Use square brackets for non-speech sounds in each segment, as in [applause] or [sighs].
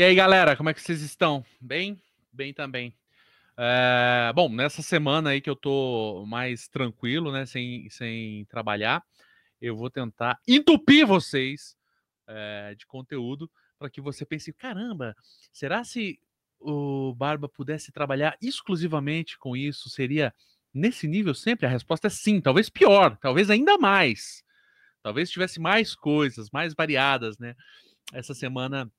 E aí, galera, como é que vocês estão? Bem? Bem também. É, bom, nessa semana aí que eu tô mais tranquilo, né, sem, sem trabalhar, eu vou tentar entupir vocês é, de conteúdo para que você pense, caramba, será se o Barba pudesse trabalhar exclusivamente com isso, seria nesse nível sempre? A resposta é sim, talvez pior, talvez ainda mais. Talvez tivesse mais coisas, mais variadas, né? Essa semana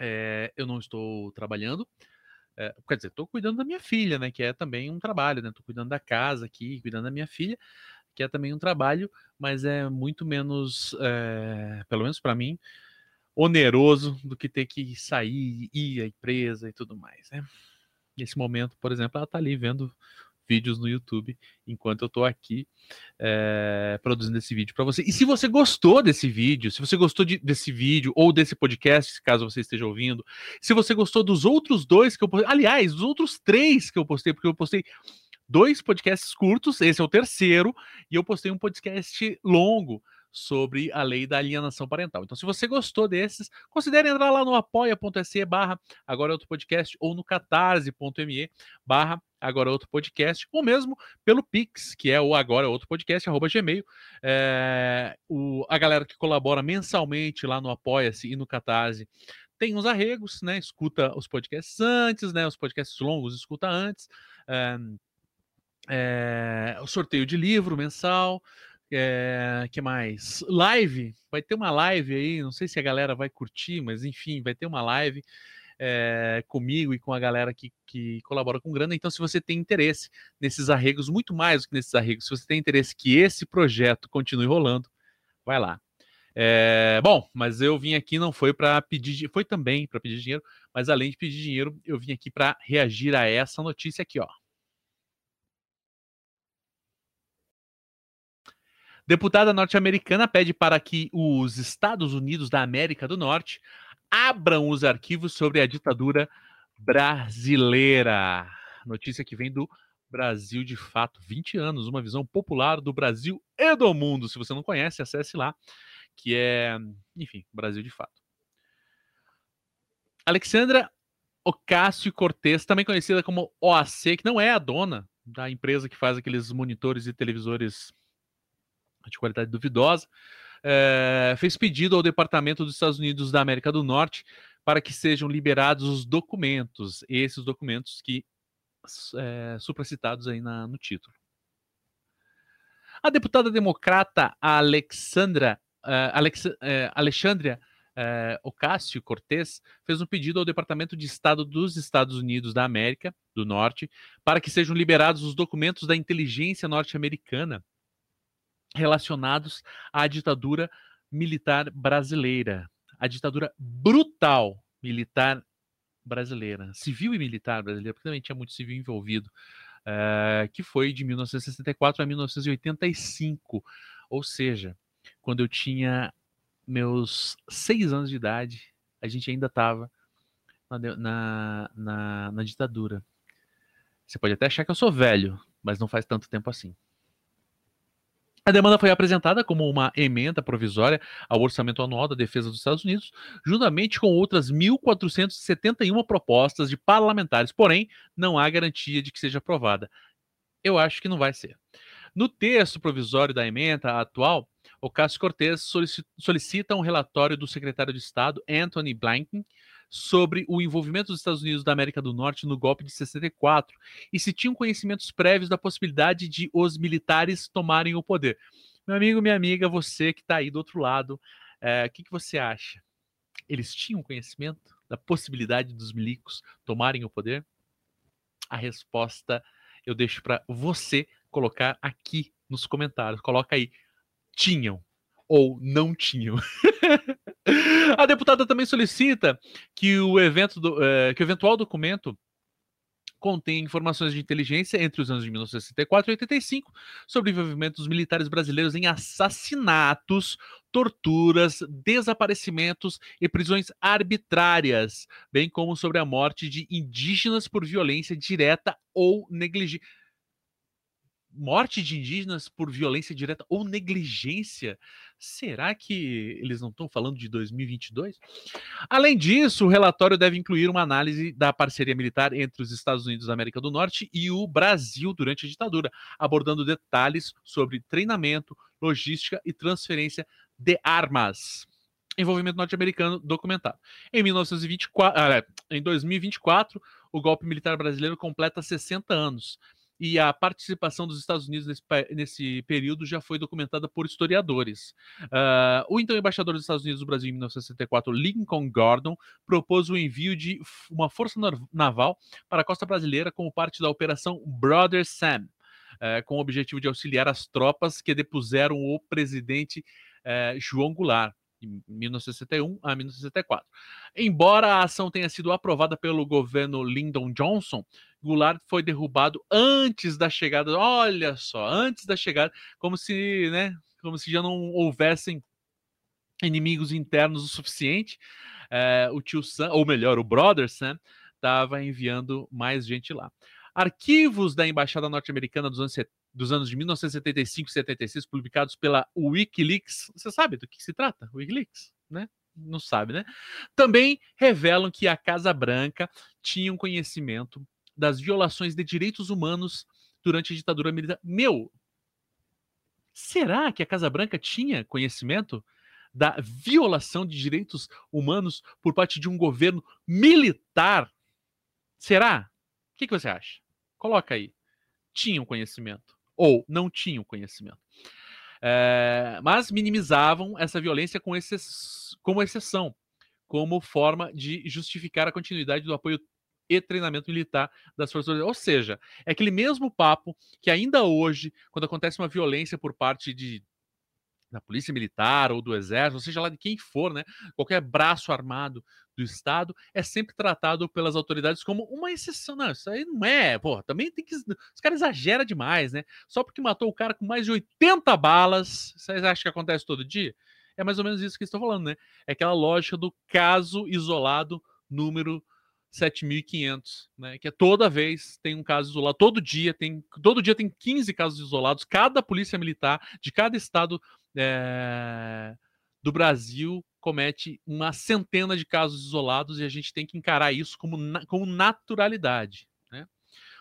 é, eu não estou trabalhando. É, quer dizer, estou cuidando da minha filha, né? Que é também um trabalho, né? Estou cuidando da casa aqui, cuidando da minha filha, que é também um trabalho, mas é muito menos, é, pelo menos para mim, oneroso do que ter que sair, ir à empresa e tudo mais, né? Nesse momento, por exemplo, ela está ali vendo vídeos no YouTube enquanto eu estou aqui é, produzindo esse vídeo para você. E se você gostou desse vídeo, se você gostou de, desse vídeo ou desse podcast, caso você esteja ouvindo, se você gostou dos outros dois que eu postei, aliás, dos outros três que eu postei, porque eu postei dois podcasts curtos, esse é o terceiro, e eu postei um podcast longo sobre a lei da alienação parental. Então, se você gostou desses, considere entrar lá no apoia.se barra agora outro podcast ou no catarse.me barra agora outro podcast, ou mesmo pelo Pix, que é o agora outro podcast, arroba gmail. É, o, a galera que colabora mensalmente lá no Apoia-se e no Catarse tem uns arregos, né? Escuta os podcasts antes, né? Os podcasts longos escuta antes. É, é, o sorteio de livro mensal. É, que mais? Live, vai ter uma live aí, não sei se a galera vai curtir, mas enfim, vai ter uma live é, comigo e com a galera que, que colabora com grana. Então, se você tem interesse nesses arregos, muito mais do que nesses arregos, se você tem interesse que esse projeto continue rolando, vai lá. É, bom, mas eu vim aqui não foi para pedir, foi também para pedir dinheiro, mas além de pedir dinheiro, eu vim aqui para reagir a essa notícia aqui, ó. Deputada norte-americana pede para que os Estados Unidos da América do Norte abram os arquivos sobre a ditadura brasileira. Notícia que vem do Brasil de Fato, 20 anos, uma visão popular do Brasil e do mundo. Se você não conhece, acesse lá, que é, enfim, Brasil de Fato. Alexandra Ocasio Cortez, também conhecida como OAC, que não é a dona da empresa que faz aqueles monitores e televisores de qualidade duvidosa, é, fez pedido ao Departamento dos Estados Unidos da América do Norte para que sejam liberados os documentos, esses documentos que é, supracitados aí na, no título. A deputada democrata Alexandra, uh, Alex, uh, Alexandria uh, Ocasio-Cortez fez um pedido ao Departamento de Estado dos Estados Unidos da América do Norte para que sejam liberados os documentos da inteligência norte-americana relacionados à ditadura militar brasileira, a ditadura brutal militar brasileira, civil e militar brasileira, porque também tinha muito civil envolvido, uh, que foi de 1964 a 1985, ou seja, quando eu tinha meus seis anos de idade, a gente ainda estava na, na, na, na ditadura. Você pode até achar que eu sou velho, mas não faz tanto tempo assim. A demanda foi apresentada como uma emenda provisória ao orçamento anual da Defesa dos Estados Unidos, juntamente com outras 1.471 propostas de parlamentares, porém, não há garantia de que seja aprovada. Eu acho que não vai ser. No texto provisório da emenda atual, o Cássio Cortez solicita um relatório do secretário de Estado, Anthony Blinken, sobre o envolvimento dos Estados Unidos da América do Norte no golpe de 64 e se tinham conhecimentos prévios da possibilidade de os militares tomarem o poder. Meu amigo, minha amiga, você que está aí do outro lado, é, o que, que você acha? Eles tinham conhecimento da possibilidade dos milicos tomarem o poder? A resposta eu deixo para você colocar aqui nos comentários. Coloca aí. Tinham ou não tinham. [laughs] a deputada também solicita que o evento do, é, que o eventual documento contém informações de inteligência entre os anos de 1964 e 85 sobre o envolvimento dos militares brasileiros em assassinatos, torturas, desaparecimentos e prisões arbitrárias, bem como sobre a morte de indígenas por violência direta ou negligente morte de indígenas por violência direta ou negligência. Será que eles não estão falando de 2022? Além disso, o relatório deve incluir uma análise da parceria militar entre os Estados Unidos da América do Norte e o Brasil durante a ditadura, abordando detalhes sobre treinamento, logística e transferência de armas. Envolvimento norte-americano documentado. Em 1924, ah, em 2024, o golpe militar brasileiro completa 60 anos e a participação dos Estados Unidos nesse, nesse período já foi documentada por historiadores. Uh, o então embaixador dos Estados Unidos do Brasil em 1964, Lincoln Gordon, propôs o envio de uma força naval para a costa brasileira como parte da Operação Brother Sam, uh, com o objetivo de auxiliar as tropas que depuseram o presidente uh, João Goulart em 1961 a 1964. Embora a ação tenha sido aprovada pelo governo Lyndon Johnson, Goulart foi derrubado antes da chegada. Olha só, antes da chegada, como se, né, como se já não houvessem inimigos internos o suficiente. É, o tio Sam, ou melhor, o brother Sam, estava enviando mais gente lá. Arquivos da embaixada norte-americana dos anos dos anos de 1975 e 76, publicados pela Wikileaks. Você sabe do que se trata? Wikileaks, né? Não sabe, né? Também revelam que a Casa Branca tinha um conhecimento das violações de direitos humanos durante a ditadura militar. Meu, será que a Casa Branca tinha conhecimento da violação de direitos humanos por parte de um governo militar? Será? O que, que você acha? Coloca aí. Tinham conhecimento ou não tinham conhecimento. É, mas minimizavam essa violência com exce como exceção, como forma de justificar a continuidade do apoio e treinamento militar das forças. Ou seja, é aquele mesmo papo que ainda hoje, quando acontece uma violência por parte de da polícia militar ou do exército, ou seja lá de quem for, né, qualquer braço armado do Estado, é sempre tratado pelas autoridades como uma exceção. Não, isso aí não é, pô, também tem que. Os caras exageram demais, né? Só porque matou o cara com mais de 80 balas, vocês acham que acontece todo dia? É mais ou menos isso que estou falando, né? É aquela lógica do caso isolado número 7500, né? Que é toda vez tem um caso isolado, todo dia tem, todo dia tem 15 casos isolados, cada polícia militar de cada estado é, do Brasil comete uma centena de casos isolados e a gente tem que encarar isso como, como naturalidade. Né?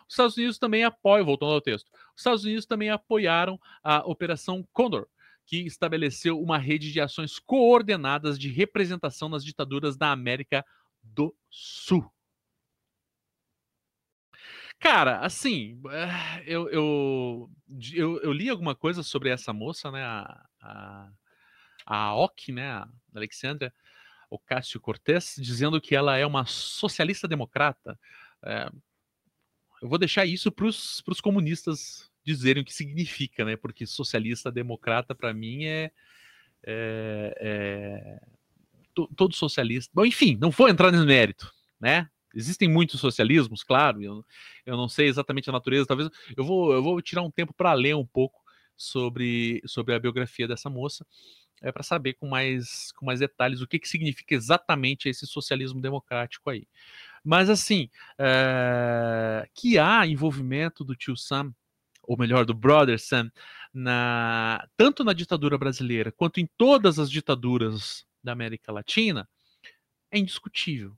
Os Estados Unidos também apoiam, voltando ao texto, os Estados Unidos também apoiaram a Operação Condor, que estabeleceu uma rede de ações coordenadas de representação nas ditaduras da América do Sul. Cara, assim, eh, eu, eu, eu, eu, li alguma coisa sobre essa moça, né? A, a, a OC, né? A Alexandra Ocasio-Cortez, dizendo que ela é uma socialista democrata. É, eu vou deixar isso para os comunistas dizerem o que significa, né? Porque socialista democrata, para mim, é, é, é todo socialista. Bom, enfim, não vou entrar no mérito, né? Existem muitos socialismos, claro, eu, eu não sei exatamente a natureza, talvez eu vou, eu vou tirar um tempo para ler um pouco sobre, sobre a biografia dessa moça, é, para saber com mais, com mais detalhes o que, que significa exatamente esse socialismo democrático aí. Mas assim, é, que há envolvimento do tio Sam, ou melhor, do brother Sam, na, tanto na ditadura brasileira quanto em todas as ditaduras da América Latina, é indiscutível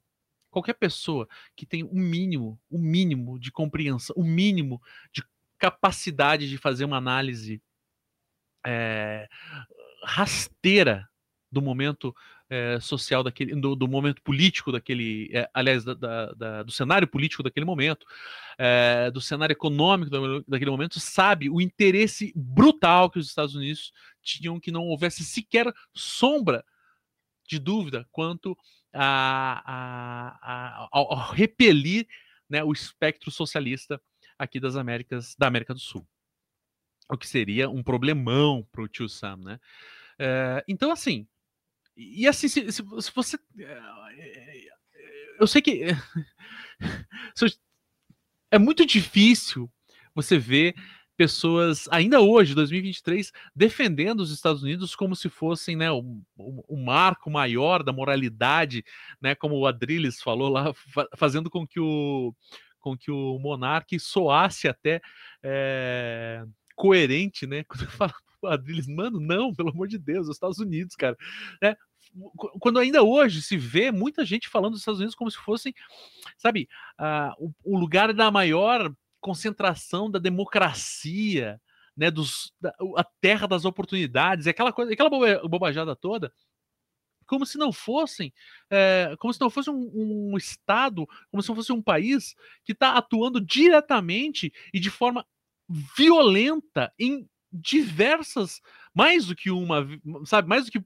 qualquer pessoa que tem um mínimo, o um mínimo de compreensão, o um mínimo de capacidade de fazer uma análise é, rasteira do momento é, social daquele, do, do, momento político daquele, é, aliás, da, da, da, do cenário político daquele momento, do cenário econômico daquele momento, sabe o interesse brutal que os Estados Unidos tinham que não houvesse sequer sombra de dúvida quanto a, a, a, ao, repelir né, o espectro socialista aqui das Américas, da América do Sul. O que seria um problemão para o tio Sam, né? É, então, assim, e assim, se, se, se você. É, eu sei que. [laughs] É muito difícil você ver pessoas, ainda hoje, 2023, defendendo os Estados Unidos como se fossem né, o, o, o marco maior da moralidade, né, como o Adrilles falou lá, fa fazendo com que o, com que o monarca soasse até é, coerente, né? [laughs] Quando fala quadrilhas. Mano, não, pelo amor de Deus, os Estados Unidos, cara. Né? Quando ainda hoje se vê muita gente falando dos Estados Unidos como se fossem, sabe, uh, o, o lugar da maior concentração da democracia, né, dos, da, a terra das oportunidades, aquela coisa, aquela bobajada toda, como se não fossem, é, como se não fosse um, um, estado, como se não fosse um país que está atuando diretamente e de forma violenta em diversas, mais do que uma, sabe, mais do que,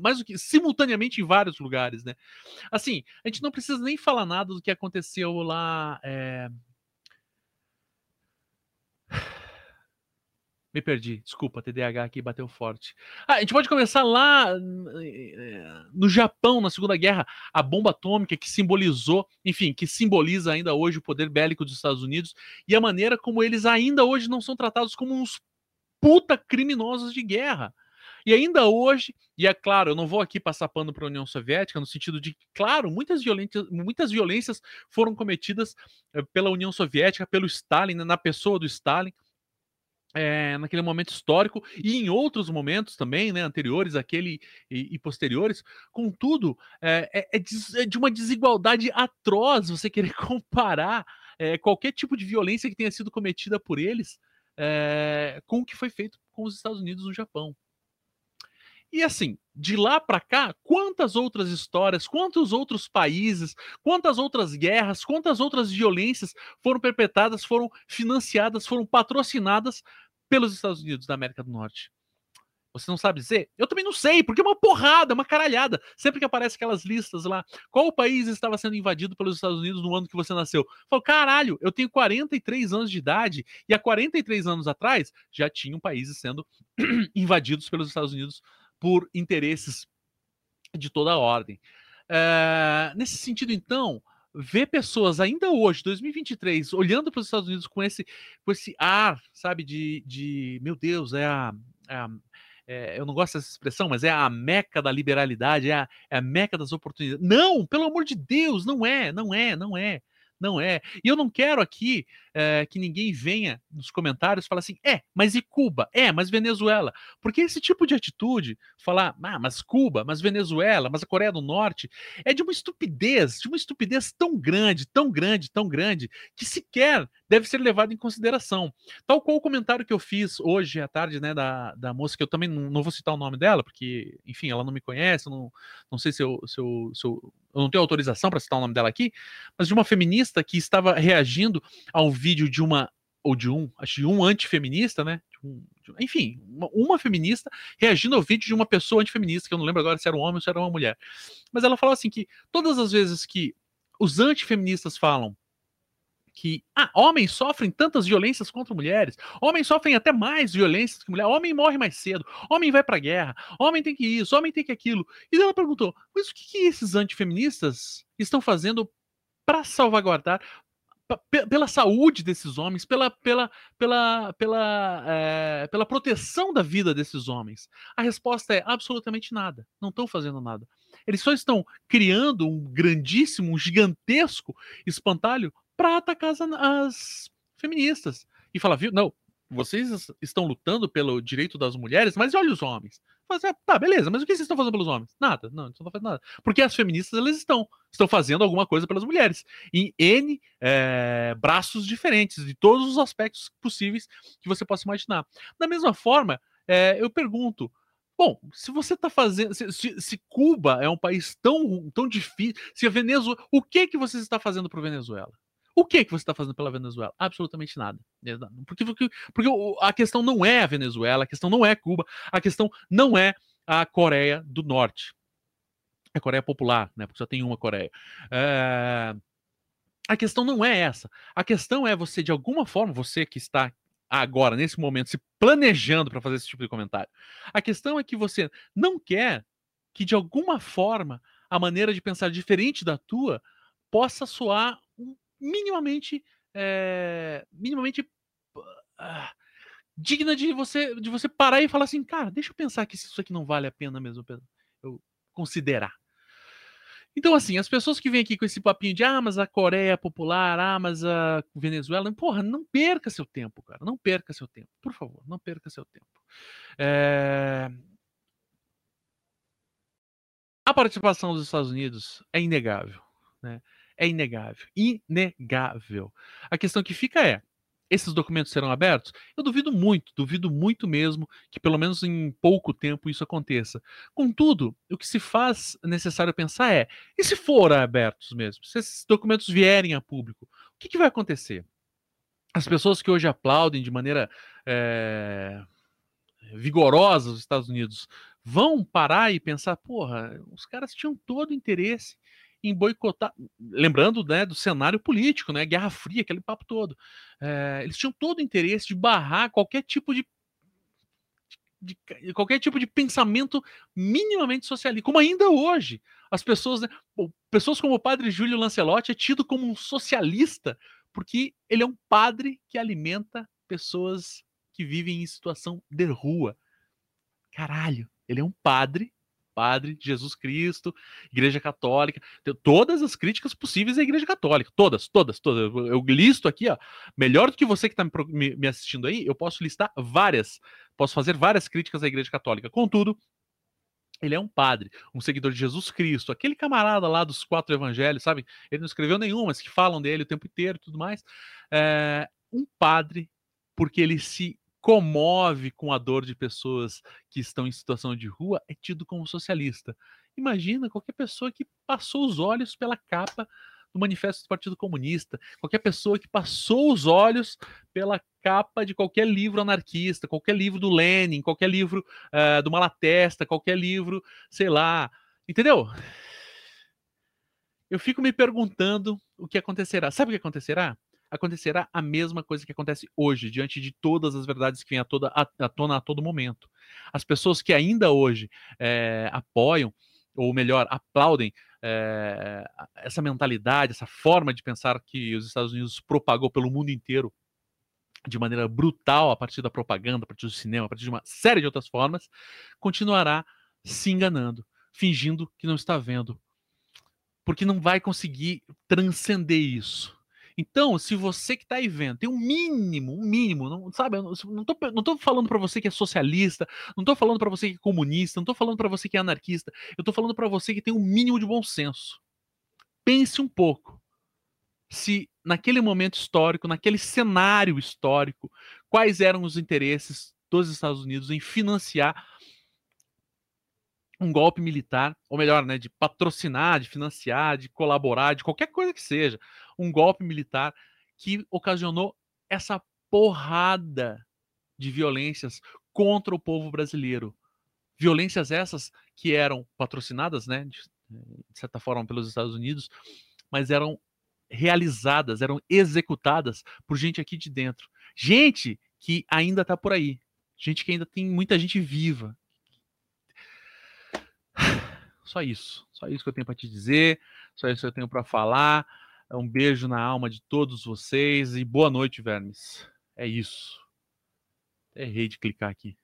mais do que simultaneamente em vários lugares, né? Assim, a gente não precisa nem falar nada do que aconteceu lá. É, Me perdi, desculpa, TDAH aqui bateu forte. Ah, a gente pode começar lá eh, no Japão, na Segunda Guerra, a bomba atômica que simbolizou, enfim, que simboliza ainda hoje o poder bélico dos Estados Unidos e a maneira como eles ainda hoje não são tratados como uns puta criminosos de guerra. E ainda hoje, e é claro, eu não vou aqui passar pano para a União Soviética, no sentido de, claro, muitas muitas violências foram cometidas eh, pela União Soviética, pelo Stalin, na pessoa do Stalin é, naquele momento histórico e em outros momentos também, né, anteriores àquele e, e posteriores. Contudo, é, é, é, de uma desigualdade atroz você [laughs] querer comparar qualquer tipo de violência que tenha sido cometida por eles com o que foi feito com os Estados Unidos no Japão. E assim, de lá para cá, quantas outras histórias, quantos outros países, quantas outras guerras, quantas outras violências foram perpetradas, foram financiadas, foram patrocinadas pelos Estados Unidos da América do Norte? Você não sabe dizer? Eu também não sei, porque é uma porrada, uma caralhada. Sempre que aparece aquelas listas lá, qual país estava sendo invadido pelos Estados Unidos no ano que você nasceu? Falo, caralho, eu tenho 43 anos de idade e há 43 anos atrás já tinham países sendo [clears throat] invadidos pelos Estados Unidos por interesses de toda a ordem. É, nesse sentido, então, ver pessoas ainda hoje, 2023, olhando para os Estados Unidos com esse, com esse ar, sabe, de, de meu Deus, é a, é a é, eu não gosto dessa expressão, mas é a meca da liberalidade, é a, é a meca das oportunidades. Não, pelo amor de Deus, não é, não é, não é. Não é. E eu não quero aqui é, que ninguém venha nos comentários falar assim, é, mas e Cuba? É, mas Venezuela? Porque esse tipo de atitude, falar, ah, mas Cuba, mas Venezuela, mas a Coreia do Norte, é de uma estupidez, de uma estupidez tão grande, tão grande, tão grande, que sequer deve ser levado em consideração. Tal qual o comentário que eu fiz hoje à tarde, né, da, da moça, que eu também não, não vou citar o nome dela, porque, enfim, ela não me conhece, não, não sei se eu, se eu, se eu, eu não tenho autorização para citar o nome dela aqui, mas de uma feminista que estava reagindo ao vídeo de uma, ou de um, acho de um antifeminista, né, de um, de, enfim, uma, uma, feminista reagindo ao vídeo de uma pessoa antifeminista, que eu não lembro agora se era um homem ou se era uma mulher. Mas ela falou assim que todas as vezes que os antifeministas falam que ah, homens sofrem tantas violências contra mulheres, homens sofrem até mais violências que mulheres, homem morre mais cedo, homem vai pra guerra, homem tem que isso, homem tem que aquilo. E ela perguntou: mas o que, que esses antifeministas estão fazendo para salvaguardar, pela saúde desses homens, pela, pela, pela, pela, é, pela proteção da vida desses homens? A resposta é absolutamente nada. Não estão fazendo nada. Eles só estão criando um grandíssimo, um gigantesco espantalho para atacar as, as, feministas. E falar, viu, não, vocês estão lutando pelo direito das mulheres, mas olha os homens. Fala assim, tá, beleza, mas o que vocês estão fazendo pelos homens? Nada, não, não estão fazendo nada. Porque as feministas, elas estão, estão fazendo alguma coisa pelas mulheres. Em N é, braços diferentes, de todos os aspectos possíveis que você possa imaginar. Da mesma forma, é, eu pergunto, Bom, se você está fazendo. Se, se, se, Cuba é um país tão, tão difícil. Se a Venezuela. O que que você está fazendo para Venezuela? O que, que você está fazendo pela Venezuela? Absolutamente nada. Porque, porque, porque a questão não é a Venezuela, a questão não é Cuba, a questão não é a Coreia do Norte. É a Coreia Popular, né? Porque só tem uma Coreia. É... A questão não é essa. A questão é você, de alguma forma, você que está agora, nesse momento, se planejando para fazer esse tipo de comentário. A questão é que você não quer que, de alguma forma, a maneira de pensar diferente da tua possa soar minimamente é, minimamente uh, digna de você de você parar e falar assim, cara, deixa eu pensar que isso aqui não vale a pena mesmo eu considerar. Então, assim, as pessoas que vêm aqui com esse papinho de ah, mas a Coreia é popular, ah, mas a Venezuela, porra, não perca seu tempo, cara. Não perca seu tempo. Por favor, não perca seu tempo. É... A participação dos Estados Unidos é inegável. Né? É inegável. Inegável. A questão que fica é: esses documentos serão abertos? Eu duvido muito, duvido muito mesmo que pelo menos em pouco tempo isso aconteça. Contudo, o que se faz necessário pensar é: e se forem abertos mesmo? Se esses documentos vierem a público, o que, que vai acontecer? As pessoas que hoje aplaudem de maneira é, vigorosa os Estados Unidos vão parar e pensar: porra, os caras tinham todo o interesse em boicotar, lembrando né, do cenário político, né, Guerra Fria, aquele papo todo. É, eles tinham todo o interesse de barrar qualquer tipo de, de, de, qualquer tipo de pensamento minimamente socialista, como ainda hoje. As pessoas, né, pessoas como o padre Júlio Lancelotti é tido como um socialista porque ele é um padre que alimenta pessoas que vivem em situação de rua. Caralho, ele é um padre Padre, Jesus Cristo, Igreja Católica, todas as críticas possíveis à Igreja Católica, todas, todas, todas. Eu listo aqui, ó, melhor do que você que está me, assistindo aí, eu posso listar várias, posso fazer várias críticas à Igreja Católica. Contudo, ele é um padre, um seguidor de Jesus Cristo, aquele camarada lá dos quatro evangelhos, sabe? Ele não escreveu nenhum, mas que falam dele o tempo inteiro e tudo mais. É, um padre, porque ele se comove com a dor de pessoas que estão em situação de rua é tido como socialista. Imagina qualquer pessoa que passou os olhos pela capa do Manifesto do Partido Comunista, qualquer pessoa que passou os olhos pela capa de qualquer livro anarquista, qualquer livro do Lenin, qualquer livro uh, do Malatesta, qualquer livro, sei lá, entendeu? Eu fico me perguntando o que acontecerá. Sabe o que acontecerá? Acontecerá a mesma coisa que acontece hoje, diante de todas as verdades que vêm à, toda, à, à tona a todo momento. As pessoas que ainda hoje é, apoiam, ou melhor, aplaudem é, essa mentalidade, essa forma de pensar que os Estados Unidos propagou pelo mundo inteiro de maneira brutal a partir da propaganda, a partir do cinema, a partir de uma série de outras formas, continuará se enganando, fingindo que não está vendo. Porque não vai conseguir transcender isso. Então, se você que está aí vendo tem um mínimo, um mínimo, não, sabe? Eu não tô, não tô falando para você que é socialista, não tô falando para você que é comunista, não tô falando para você que é anarquista, eu tô falando para você que tem um mínimo de bom senso. Pense um pouco. Se naquele momento histórico, naquele cenário histórico, quais eram os interesses dos Estados Unidos em financiar um golpe militar, ou melhor, né, de patrocinar, de financiar, de colaborar, de qualquer coisa que seja, um golpe militar que ocasionou essa porrada de violências contra o povo brasileiro. Violências essas que eram patrocinadas, né, de, de certa forma pelos Estados Unidos, mas eram realizadas, eram executadas por gente aqui de dentro. Gente que ainda está por aí. Gente que ainda tem muita gente viva. [sighs] Só isso. Só isso que eu tenho para te dizer. Só isso que eu tenho para falar. É um beijo na alma de todos vocês e boa noite, vermes. É isso. Errei de clicar aqui.